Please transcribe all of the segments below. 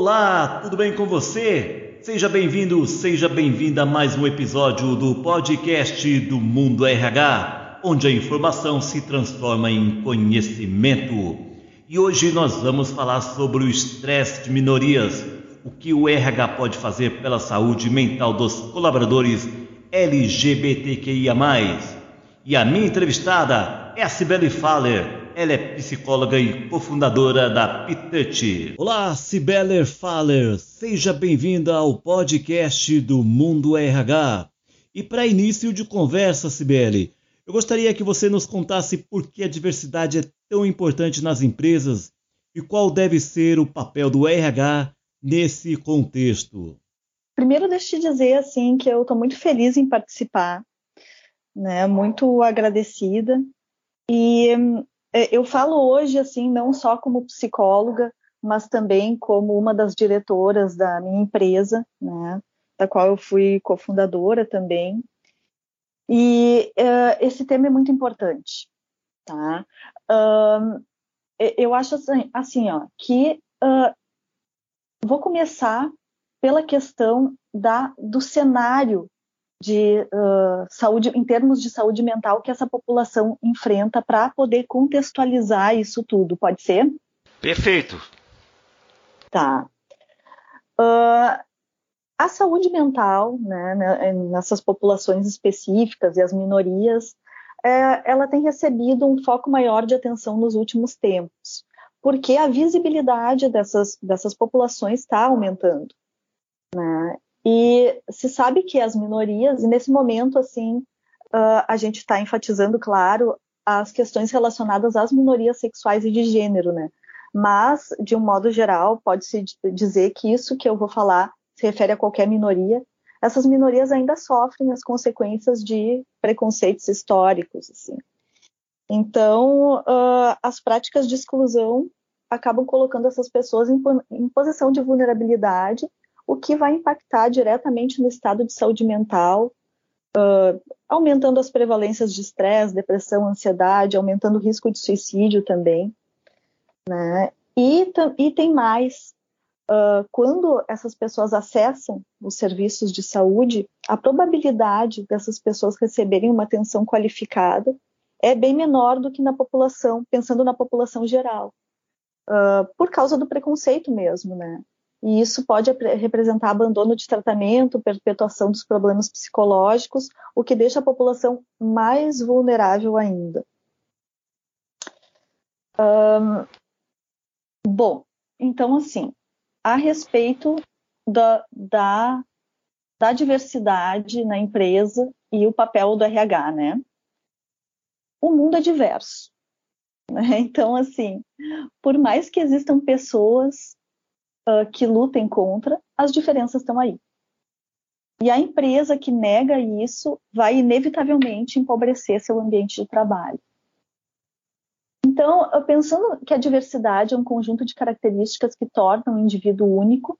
Olá, tudo bem com você? Seja bem-vindo, seja bem-vinda a mais um episódio do podcast do Mundo RH, onde a informação se transforma em conhecimento. E hoje nós vamos falar sobre o estresse de minorias, o que o RH pode fazer pela saúde mental dos colaboradores LGBTQIA. E a minha entrevistada é a Cibele Faller ela é psicóloga e cofundadora da Pitouch. Olá, Cibeller Faller. Seja bem-vinda ao podcast do Mundo RH. E para início de conversa, Cibele, eu gostaria que você nos contasse por que a diversidade é tão importante nas empresas e qual deve ser o papel do RH nesse contexto. Primeiro, deixa eu te dizer assim que eu estou muito feliz em participar, né? Muito agradecida e é, eu falo hoje assim não só como psicóloga, mas também como uma das diretoras da minha empresa, né, da qual eu fui cofundadora também. E uh, esse tema é muito importante, tá? Uh, eu acho assim, assim ó, que uh, vou começar pela questão da, do cenário de uh, saúde, em termos de saúde mental que essa população enfrenta para poder contextualizar isso tudo. Pode ser? Perfeito. Tá. Uh, a saúde mental, né, né, nessas populações específicas e as minorias, é, ela tem recebido um foco maior de atenção nos últimos tempos, porque a visibilidade dessas, dessas populações está aumentando. Né? E se sabe que as minorias, e nesse momento, assim, uh, a gente está enfatizando, claro, as questões relacionadas às minorias sexuais e de gênero, né? Mas, de um modo geral, pode-se dizer que isso que eu vou falar se refere a qualquer minoria. Essas minorias ainda sofrem as consequências de preconceitos históricos, assim. Então, uh, as práticas de exclusão acabam colocando essas pessoas em, em posição de vulnerabilidade o que vai impactar diretamente no estado de saúde mental, uh, aumentando as prevalências de estresse, depressão, ansiedade, aumentando o risco de suicídio também. Né? E, e tem mais. Uh, quando essas pessoas acessam os serviços de saúde, a probabilidade dessas pessoas receberem uma atenção qualificada é bem menor do que na população, pensando na população geral, uh, por causa do preconceito mesmo, né? E isso pode representar abandono de tratamento, perpetuação dos problemas psicológicos, o que deixa a população mais vulnerável ainda. Bom, então, assim, a respeito da, da, da diversidade na empresa e o papel do RH, né? O mundo é diverso. Né? Então, assim, por mais que existam pessoas uh, que lutem contra, as diferenças estão aí. E a empresa que nega isso vai inevitavelmente empobrecer seu ambiente de trabalho. Então, pensando que a diversidade é um conjunto de características que tornam o indivíduo único,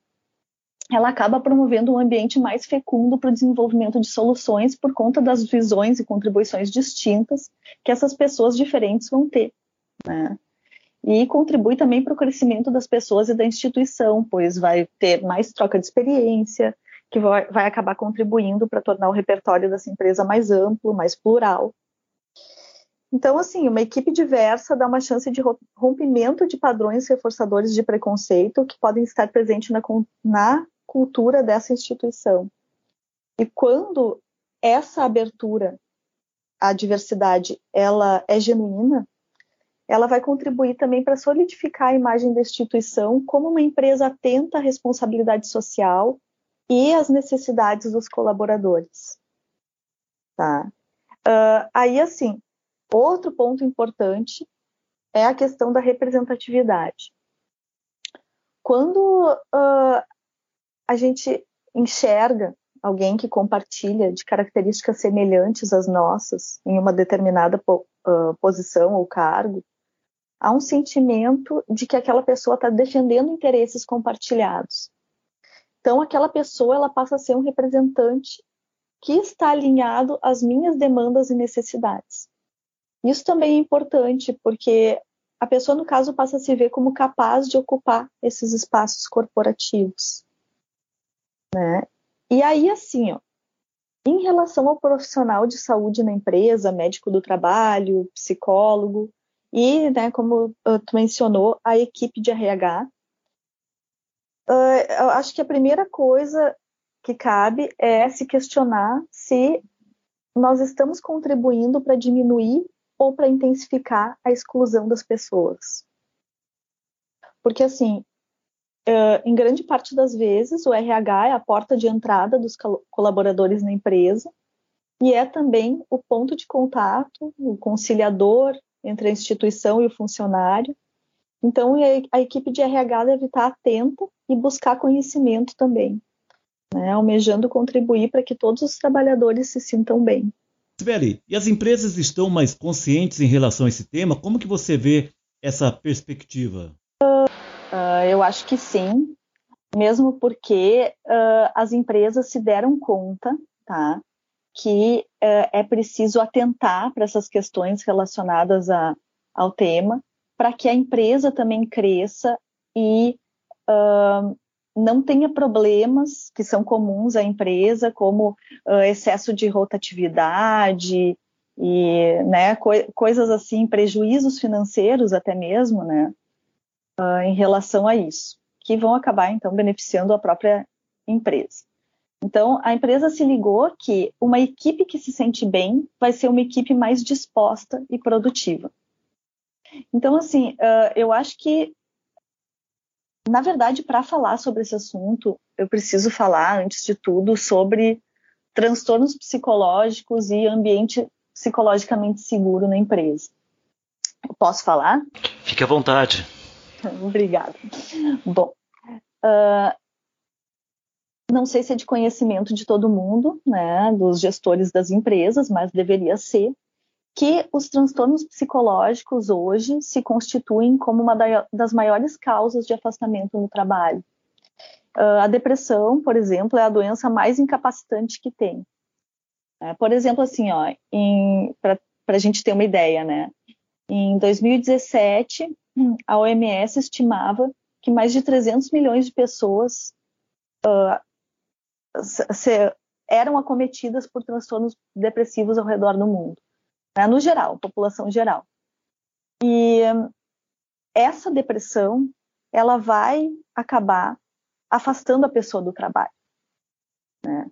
ela acaba promovendo um ambiente mais fecundo para o desenvolvimento de soluções por conta das visões e contribuições distintas que essas pessoas diferentes vão ter. Né? E contribui também para o crescimento das pessoas e da instituição, pois vai ter mais troca de experiência, que vai, vai acabar contribuindo para tornar o repertório dessa empresa mais amplo, mais plural. Então, assim, uma equipe diversa dá uma chance de rompimento de padrões reforçadores de preconceito que podem estar presentes na, na cultura dessa instituição. E quando essa abertura à diversidade ela é genuína, ela vai contribuir também para solidificar a imagem da instituição como uma empresa atenta à responsabilidade social e às necessidades dos colaboradores. Tá? Uh, aí, assim, outro ponto importante é a questão da representatividade. Quando uh, a gente enxerga alguém que compartilha de características semelhantes às nossas em uma determinada po uh, posição ou cargo, há um sentimento de que aquela pessoa está defendendo interesses compartilhados. Então, aquela pessoa ela passa a ser um representante que está alinhado às minhas demandas e necessidades. Isso também é importante, porque a pessoa, no caso, passa a se ver como capaz de ocupar esses espaços corporativos. Né? E aí, assim, ó, em relação ao profissional de saúde na empresa, médico do trabalho, psicólogo, e, né, como tu mencionou, a equipe de RH, uh, eu acho que a primeira coisa que cabe é se questionar se nós estamos contribuindo para diminuir ou para intensificar a exclusão das pessoas. Porque, assim, uh, em grande parte das vezes, o RH é a porta de entrada dos colaboradores na empresa e é também o ponto de contato, o conciliador entre a instituição e o funcionário. Então, a equipe de RH deve estar atenta e buscar conhecimento também, né, almejando contribuir para que todos os trabalhadores se sintam bem. Sibeli, e as empresas estão mais conscientes em relação a esse tema? Como que você vê essa perspectiva? Uh, eu acho que sim, mesmo porque uh, as empresas se deram conta, tá, que uh, é preciso atentar para essas questões relacionadas a, ao tema, para que a empresa também cresça e não tenha problemas que são comuns à empresa, como excesso de rotatividade e né, co coisas assim, prejuízos financeiros até mesmo, né? uh, em relação a isso, que vão acabar então beneficiando a própria empresa. Então, a empresa se ligou que uma equipe que se sente bem vai ser uma equipe mais disposta e produtiva. Então, assim, uh, eu acho que, na verdade, para falar sobre esse assunto, eu preciso falar, antes de tudo, sobre transtornos psicológicos e ambiente psicologicamente seguro na empresa. Eu posso falar? Fique à vontade. Obrigada. Bom, uh, não sei se é de conhecimento de todo mundo, né, dos gestores das empresas, mas deveria ser, que os transtornos psicológicos hoje se constituem como uma das maiores causas de afastamento no trabalho. Uh, a depressão, por exemplo, é a doença mais incapacitante que tem. É, por exemplo, assim, para a gente ter uma ideia, né, em 2017, a OMS estimava que mais de 300 milhões de pessoas uh, se, eram acometidas por transtornos depressivos ao redor do mundo, né, no geral, população geral. E essa depressão, ela vai acabar afastando a pessoa do trabalho. Né?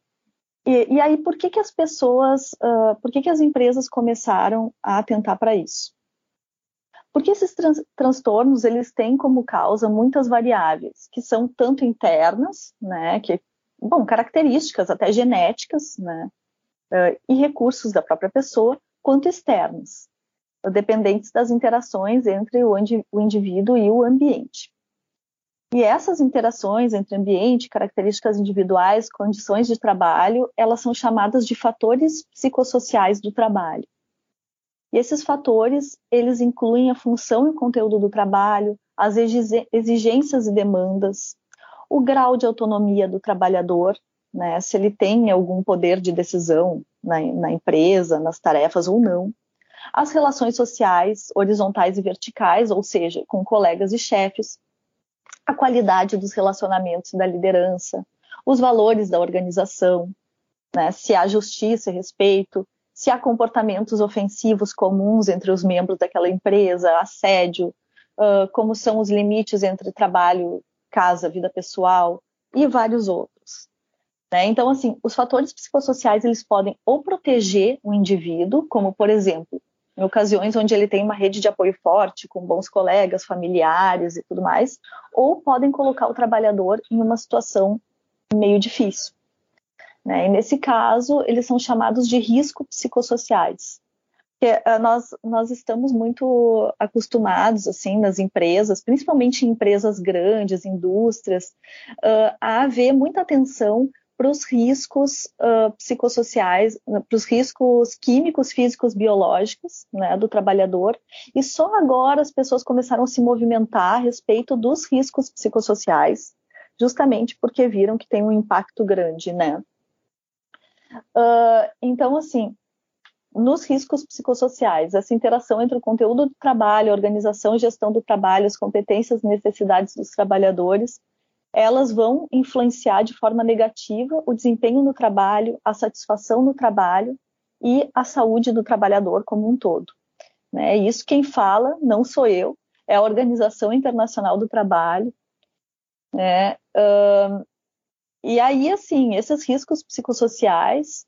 E, e, aí, por que, que as pessoas, uh, por que, que as empresas começaram a atentar para isso? Porque esses trans transtornos eles têm como causa muitas variáveis, que são tanto internas, né, que bom, características até genéticas, né, uh, e recursos da própria pessoa, quanto externos, dependentes das interações entre o, o indivíduo e o ambiente. E essas interações entre ambiente, características individuais, condições de trabalho, elas são chamadas de fatores psicossociais do trabalho. E esses fatores, eles incluem a função e conteúdo do trabalho, as exigências e demandas, o grau de autonomia do trabalhador, né, se ele tem algum poder de decisão na, na empresa, nas tarefas ou não, as relações sociais, horizontais e verticais, ou seja, com colegas e chefes, a qualidade dos relacionamentos da liderança, os valores da organização, né, se há justiça e respeito, se há comportamentos ofensivos comuns entre os membros daquela empresa, assédio, uh, como são os limites entre trabalho, casa, vida pessoal e vários outros. Né? Então, assim, os fatores psicossociais eles podem ou proteger o indivíduo, como por exemplo, em ocasiões onde ele tem uma rede de apoio forte, com bons colegas, familiares e tudo mais, ou podem colocar o trabalhador em uma situação meio difícil. Né? E nesse caso, eles são chamados de risco psicossociais. Porque, uh, nós, nós estamos muito acostumados, assim, nas empresas, principalmente em empresas grandes, indústrias, uh, a haver muita atenção para os riscos uh, psicossociais, para os riscos químicos, físicos, biológicos né, do trabalhador, e só agora as pessoas começaram a se movimentar a respeito dos riscos psicossociais, justamente porque viram que tem um impacto grande, né? Uh, então, assim, nos riscos psicossociais, essa interação entre o conteúdo do trabalho, a organização e gestão do trabalho, as competências e necessidades dos trabalhadores, elas vão influenciar de forma negativa o desempenho no trabalho, a satisfação no trabalho e a saúde do trabalhador como um todo. Né? Isso quem fala não sou eu, é a Organização Internacional do Trabalho. Né? Uh, e aí, assim, esses riscos psicossociais,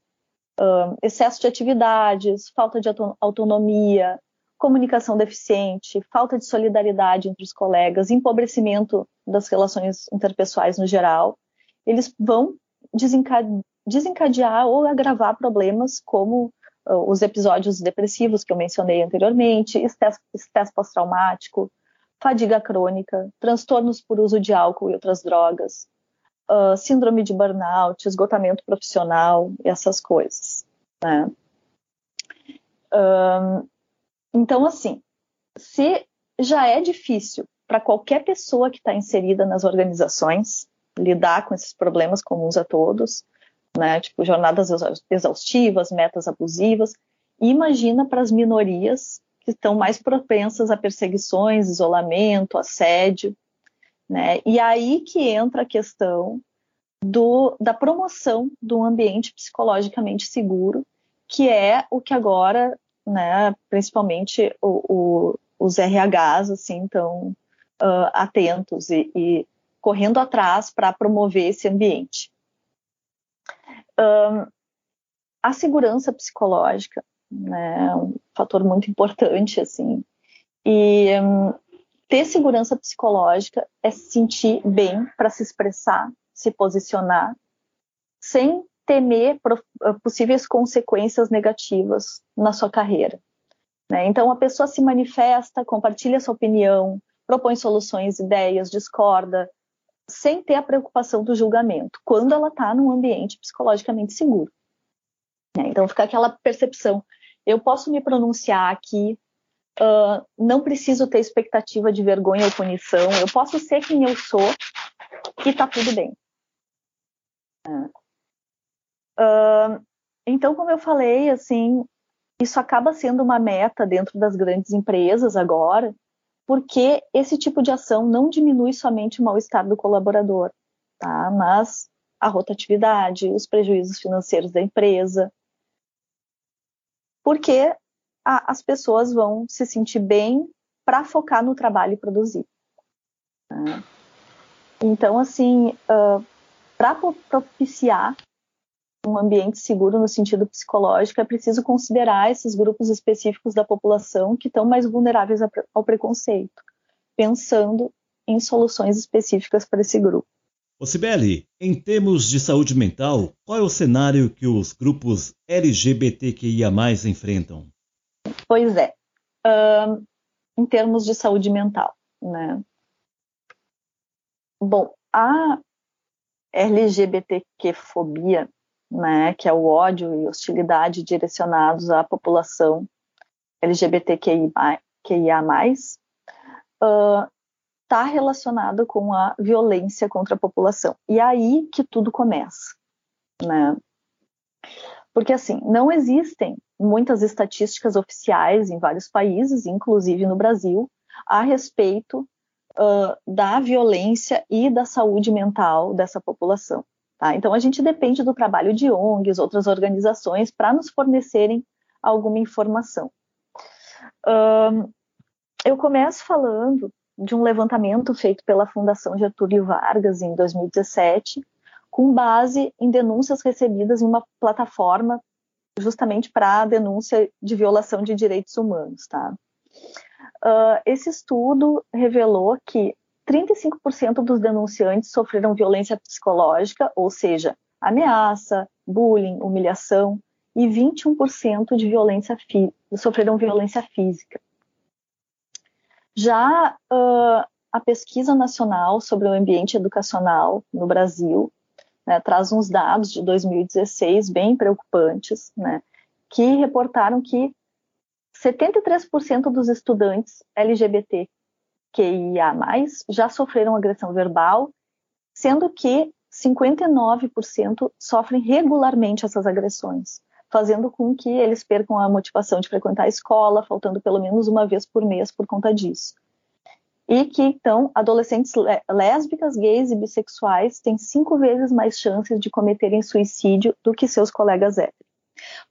uh, excesso de atividades, falta de autonomia, comunicação deficiente, falta de solidariedade entre os colegas, empobrecimento das relações interpessoais no geral, eles vão desencadear ou agravar problemas como uh, os episódios depressivos que eu mencionei anteriormente, estresse pós-traumático, fadiga crônica, transtornos por uso de álcool e outras drogas, uh, síndrome de burnout, esgotamento profissional e essas coisas. Né? Um, então, assim, se já é difícil para qualquer pessoa que está inserida nas organizações lidar com esses problemas comuns a todos, né, tipo jornadas exaustivas, metas abusivas, imagina para as minorias que estão mais propensas a perseguições, isolamento, assédio, né? E aí que entra a questão do, da promoção do ambiente psicologicamente seguro, que é o que agora, né, principalmente o, o, os RHs, assim, estão uh, atentos e, e, correndo atrás para promover esse ambiente. Um, a segurança psicológica né, é um fator muito importante, assim, e um, ter segurança psicológica é se sentir bem para se expressar, se posicionar, sem temer ah, possíveis consequências negativas na sua carreira. Né? Então, a pessoa se manifesta, compartilha sua opinião, propõe soluções, ideias, discorda, sem ter a preocupação do julgamento, quando ela está num ambiente psicologicamente seguro. Né? Então, fica aquela percepção: eu posso me pronunciar aqui, uh, não preciso ter expectativa de vergonha ou punição, eu posso ser quem eu sou e está tudo bem. Uh, então, como eu falei, assim, isso acaba sendo uma meta dentro das grandes empresas agora, porque esse tipo de ação não diminui somente o mal-estar do colaborador, tá? mas a rotatividade, os prejuízos financeiros da empresa, porque a, as pessoas vão se sentir bem para focar no trabalho e produzir. Né? Então, assim, uh, para propiciar um ambiente seguro no sentido psicológico, é preciso considerar esses grupos específicos da população que estão mais vulneráveis ao preconceito, pensando em soluções específicas para esse grupo. Ô Sibeli, em termos de saúde mental, qual é o cenário que os grupos LGBTQIA enfrentam? Pois é, em termos de saúde mental, né? Bom, a LGBTQ-fobia né, que é o ódio e hostilidade direcionados à população LGBTQIA+, está uh, com a violência contra a população. E é aí que tudo começa, né? Porque, assim, não existem muitas estatísticas oficiais em vários países, inclusive no Brasil, a respeito uh, da violência e da saúde mental dessa população. Tá? Então, a gente depende do trabalho de ONGs, outras organizações, para nos fornecerem alguma informação. Eu começo falando de um levantamento feito pela Fundação Getúlio Vargas em 2017, com base em denúncias recebidas em uma plataforma justamente para denúncia de violação de direitos humanos. Tá? Uh, esse estudo revelou que 35% dos denunciantes sofreram violência psicológica, ou seja, ameaça, bullying, humilhação, e 21% de violência sofreram violência física. Já uh, a pesquisa nacional sobre o ambiente educacional no Brasil né, traz uns dados de 2016 bem preocupantes, né, que reportaram que 73% dos estudantes LGBT QIA+, já sofreram agressão verbal, sendo que 59% sofrem regularmente essas agressões. fazendo com que eles percam a motivação de frequentar a escola, faltando pelo menos uma vez por mês por conta disso. E que, então, adolescentes lésbicas, gays e bissexuais têm cinco vezes mais chances de cometerem suicídio do que seus colegas héteros.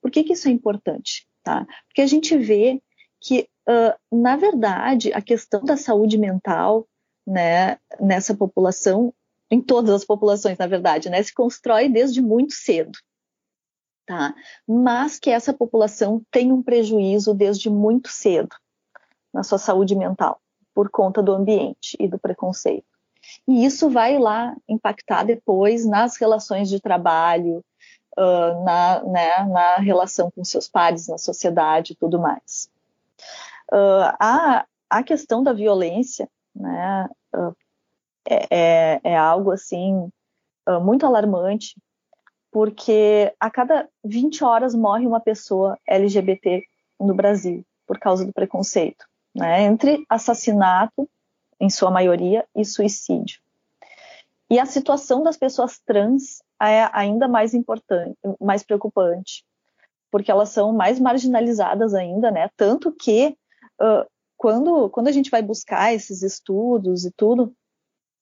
Por que, que isso é importante? Tá? Porque a gente vê que, uh, na verdade, a questão da saúde mental né, nessa população, em todas as populações, na verdade, né, se constrói desde muito cedo tá? Mas que essa população tem um prejuízo desde muito cedo na sua saúde mental, por conta do ambiente e do preconceito. E isso vai lá impactar depois nas relações de trabalho, uh, na, né, na relação com seus pares, na sociedade e tudo mais. Uh, a, a questão da violência né, uh, é, é, algo assim muito alarmante porque a cada 20 horas morre uma pessoa LGBT no Brasil por causa do preconceito, né? entre assassinato, em sua maioria, e suicídio. E a situação das pessoas trans é ainda mais importante, mais preocupante, porque elas são mais marginalizadas ainda, né? Tanto que uh, quando, quando a gente vai buscar esses estudos e tudo,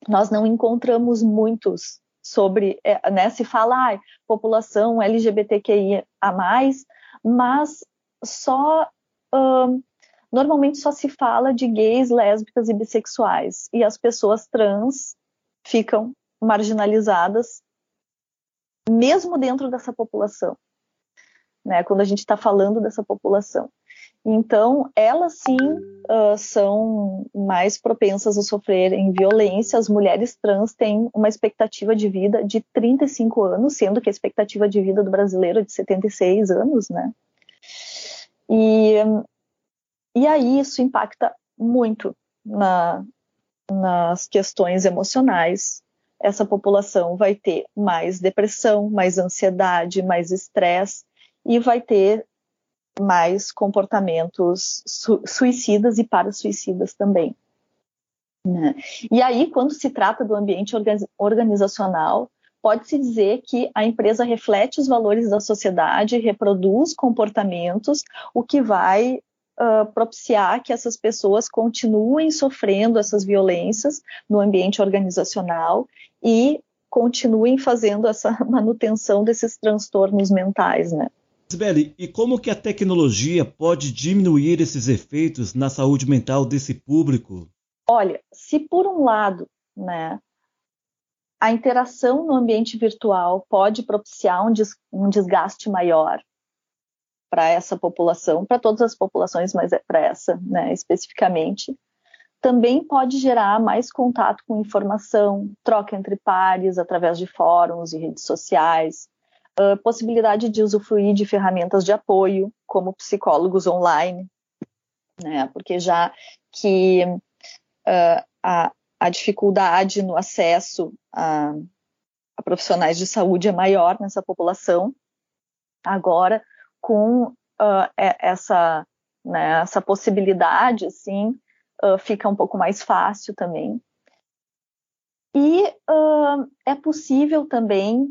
nós não encontramos muitos sobre, é, né, se fala ah, população LGBTQIA a mais, mas só normalmente só se fala de gays, lésbicas e bissexuais e as pessoas trans ficam marginalizadas mesmo dentro dessa população, né? Quando a gente está falando dessa população. Então, elas sim uh, são mais propensas a sofrerem violência. As mulheres trans têm uma expectativa de vida de 35 anos, sendo que a expectativa de vida do brasileiro é de 76 anos, né? E, e aí isso impacta muito na, nas questões emocionais. Essa população vai ter mais depressão, mais ansiedade, mais estresse e vai ter mais comportamentos su suicidas e para-suicidas também. Né? E aí, quando se trata do ambiente organizacional, pode-se dizer que a empresa reflete os valores da sociedade, reproduz comportamentos, o que vai uh, propiciar que essas pessoas continuem sofrendo essas violências no ambiente organizacional e continuem fazendo essa manutenção desses transtornos mentais, né? Sibeli, e como que a tecnologia pode diminuir esses efeitos na saúde mental desse público? Olha, se por um lado, né, a interação no ambiente virtual pode propiciar um, des um desgaste maior para essa população, para todas as populações, mas é para essa, né, especificamente, também pode gerar mais contato com informação, troca entre pares através de fóruns e redes sociais, uh, possibilidade de usufruir de ferramentas de apoio, como psicólogos online, né? Porque já que uh, a, a, dificuldade no acesso a, a, profissionais de saúde é maior nessa população, agora com uh, essa, né, essa possibilidade, assim, fica um pouco mais fácil também. E é possível também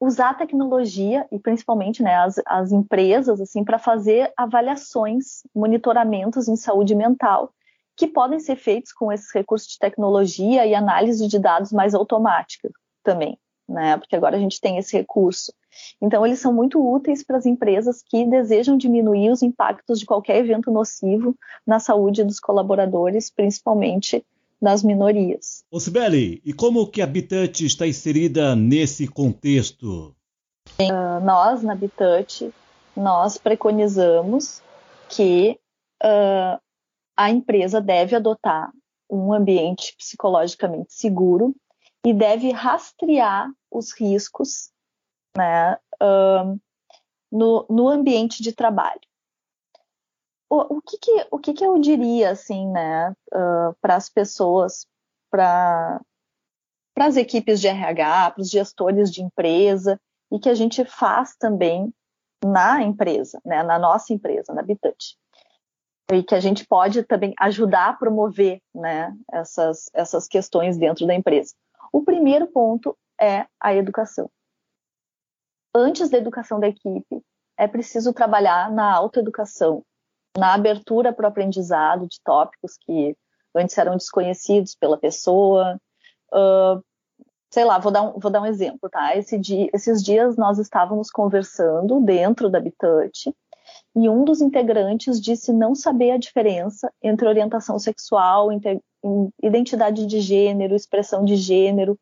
usar a tecnologia e principalmente né, as, as empresas assim para fazer avaliações, monitoramentos em saúde mental que podem ser feitos com esses recursos de tecnologia e análise de dados mais automática também, né? Porque agora a gente tem esse recurso. Então eles são muito úteis para as empresas que desejam diminuir os impactos de qualquer evento nocivo na saúde dos colaboradores, principalmente das minorias. Ô Sibeli, e como que a Habitat está inserida nesse contexto? Uh, nós, na Habitat, nós preconizamos que uh, a empresa deve adotar um ambiente psicologicamente seguro e deve rastrear os riscos né, uh, no, no ambiente de trabalho o, o, que, que, o que, que eu diria, assim, né, uh, para as pessoas, para as equipes de RH, para os gestores de empresa, e que a gente faz também na empresa, né, na nossa empresa, na Habitat. E que a gente pode também ajudar a promover né, essas, essas questões dentro da empresa. O primeiro ponto é a educação. antes da educação da equipe, é preciso trabalhar na autoeducação, na abertura para o aprendizado de tópicos que antes eram desconhecidos pela pessoa. Uh, sei lá, vou dar um, vou dar um exemplo, tá? Esse dia, esses dias nós estávamos conversando dentro da Bitouch e um dos integrantes disse não saber a diferença entre orientação sexual, identidade de gênero, expressão de gênero.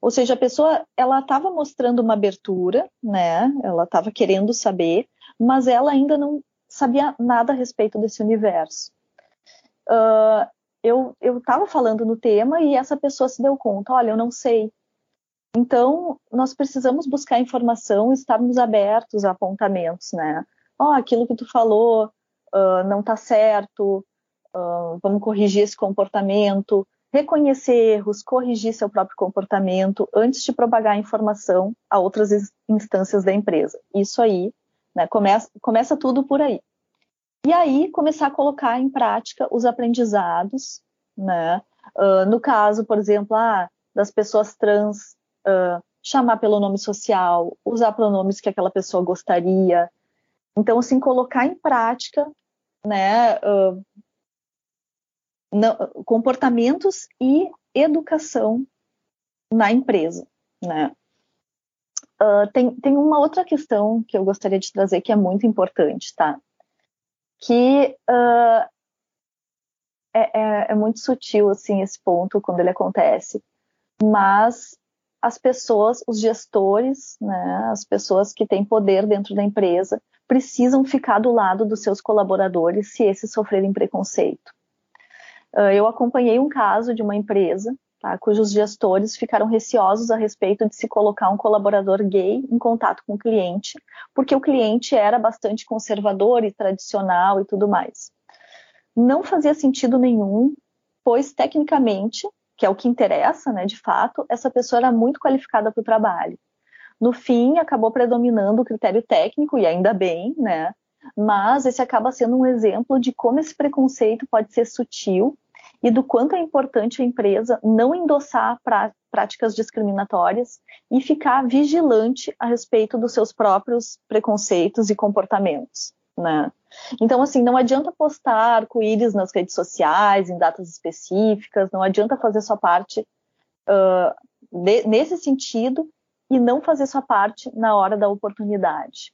Ou seja, a pessoa ela estava mostrando uma abertura, né? Ela estava querendo saber, mas ela ainda não sabia nada a respeito desse universo. Uh, eu estava falando no tema e essa pessoa se deu conta, olha, eu não sei. Então, nós precisamos buscar informação, estarmos abertos a apontamentos, né? Ó, oh, aquilo que tu falou uh, não está certo, uh, vamos corrigir esse comportamento, reconhecer erros, corrigir seu próprio comportamento antes de propagar a informação a outras instâncias da empresa. Isso aí, né, começa, começa tudo por aí. E aí começar a colocar em prática os aprendizados, né? Uh, no caso, por exemplo, ah, das pessoas trans, uh, chamar pelo nome social, usar pronomes que aquela pessoa gostaria. Então, assim, colocar em prática, né, uh, comportamentos e educação na empresa, né? Uh, tem, tem uma outra questão que eu gostaria de trazer que é muito importante, tá? Que uh, é, é, é, muito sutil, assim, esse ponto quando ele acontece, mas as pessoas, os gestores, né, as pessoas que têm poder dentro da empresa, precisam ficar do lado dos seus colaboradores se esses sofrerem preconceito. Uh, eu acompanhei um caso de uma empresa tá, cujos gestores ficaram receosos a respeito de se colocar um colaborador gay em contato com o cliente, porque o cliente era bastante conservador e tradicional e tudo mais. Não fazia sentido nenhum, pois tecnicamente, que é o que interessa, né, de fato, essa pessoa era muito qualificada para o trabalho. No fim, acabou predominando o critério técnico, e ainda bem, né? Mas esse acaba sendo um exemplo de como esse preconceito pode ser sutil e do quanto é importante a empresa não endossar práticas discriminatórias e ficar vigilante a respeito dos seus próprios preconceitos e comportamentos. Né? Então, assim, não adianta postar arco-íris nas redes sociais, em datas específicas, não adianta fazer sua parte uh, de, nesse sentido e não fazer sua parte na hora da oportunidade.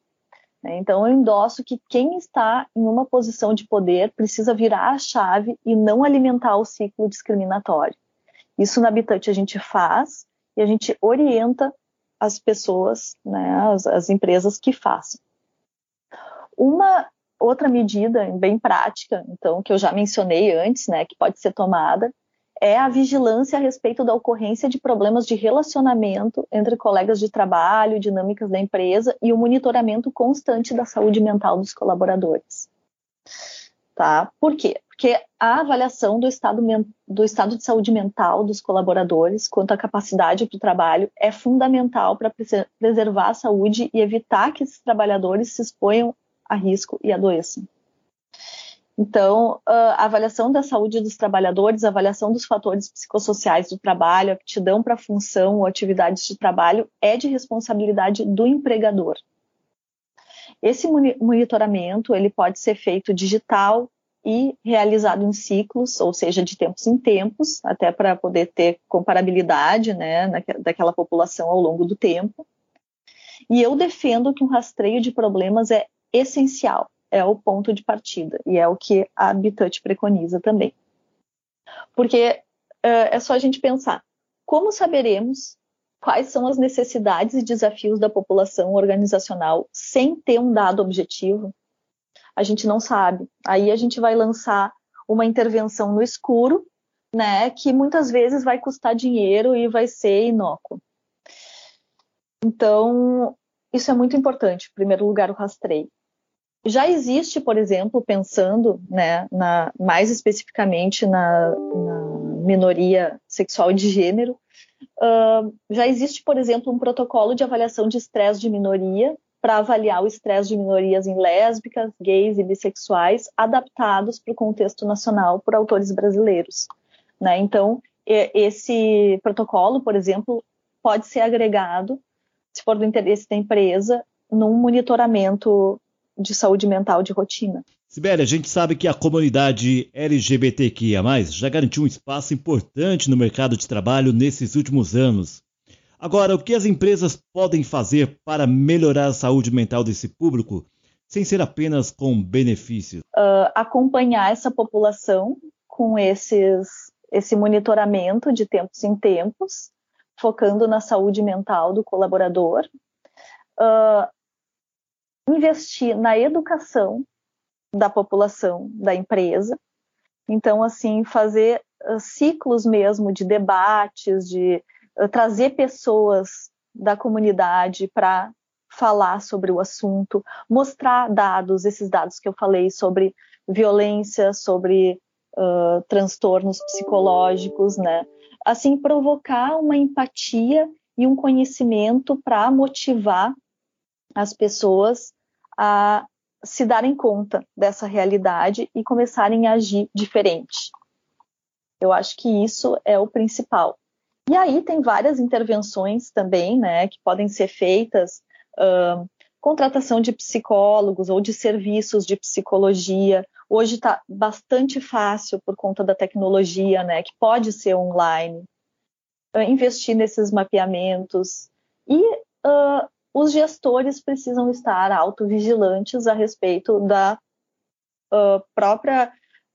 Né? Então, eu endosso que quem está em uma posição de poder precisa virar a chave e não alimentar o ciclo discriminatório. Isso na Habitante a gente faz e a gente orienta as pessoas, né, as, as empresas que façam. Uma outra medida bem prática, então, que eu já mencionei antes, né, que pode ser tomada, é a vigilância a respeito da ocorrência de problemas de relacionamento entre colegas de trabalho, dinâmicas da empresa e o monitoramento constante da saúde mental dos colaboradores. Tá? Por quê? Porque a avaliação do estado, do estado de saúde mental dos colaboradores quanto à capacidade para o trabalho é fundamental para preservar a saúde e evitar que esses trabalhadores se exponham a risco e adoeçam. Então, a avaliação da saúde dos trabalhadores, a avaliação dos fatores psicossociais do trabalho, aptidão para função ou atividades de trabalho é de responsabilidade do empregador. Esse monitoramento ele pode ser feito digital e realizado em ciclos, ou seja, de tempos em tempos, até para poder ter comparabilidade né, daquela população ao longo do tempo. E eu defendo que um rastreio de problemas é essencial é o ponto de partida e é o que a Habitat preconiza também. Porque uh, é só a gente pensar como saberemos quais são as necessidades e desafios da população organizacional sem ter um dado objetivo? A gente não sabe. Aí a gente vai lançar uma intervenção no escuro, né, que muitas vezes vai custar dinheiro e vai ser inócuo. Então, isso é muito importante. Em primeiro lugar, o rastreio. Já existe, por exemplo, pensando né, na, mais especificamente na, na, minoria sexual de gênero, uh, já existe, por exemplo, um protocolo de avaliação de estresse de minoria para avaliar o estresse de minorias em lésbicas, gays e bissexuais, adaptados para o contexto nacional por autores brasileiros. Né? Então, esse protocolo, por exemplo, pode ser agregado se for do interesse da empresa, num monitoramento de saúde mental de rotina. Sibéria, a gente sabe que a comunidade LGBTQIA+, já garantiu um espaço importante no mercado de trabalho nesses últimos anos. Agora, o que as empresas podem fazer para melhorar a saúde mental desse público, sem ser apenas com benefícios? Uh, acompanhar essa população com esses, esse monitoramento de tempos em tempos, focando na saúde mental do colaborador. Uh, investir na educação da população da empresa. Então, assim, fazer uh, ciclos mesmo de debates, de uh, trazer pessoas da comunidade para falar sobre o assunto, mostrar dados, esses dados que eu falei sobre violência, sobre uh, transtornos psicológicos, né? Assim, provocar uma empatia e um conhecimento para motivar as pessoas a se darem conta dessa realidade e começarem a agir diferente. Eu acho que isso é o principal. E aí tem várias intervenções também, né, que podem ser feitas, uh, contratação de psicólogos ou de serviços de psicologia. Hoje está bastante fácil por conta da tecnologia, né, que pode ser online. Uh, investir nesses mapeamentos e uh, os gestores precisam estar autovigilantes a respeito da uh, própria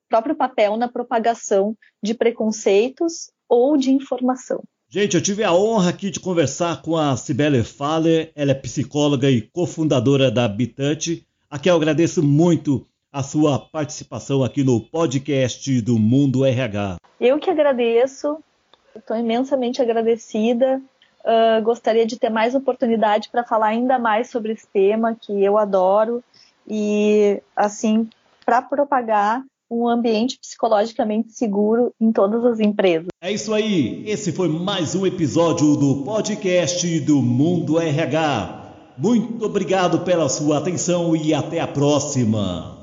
próprio papel na propagação de preconceitos ou de informação. Gente, eu tive a honra aqui de conversar com a Cibele Faller, ela é psicóloga e cofundadora da Habitante, a quem eu agradeço muito a sua participação aqui no podcast do Mundo RH. Eu que agradeço, estou imensamente agradecida Uh, gostaria de ter mais oportunidade para falar ainda mais sobre esse tema que eu adoro e assim para propagar um ambiente psicologicamente seguro em todas as empresas. É isso aí. Esse foi mais um episódio do podcast do Mundo RH. Muito obrigado pela sua atenção e até a próxima.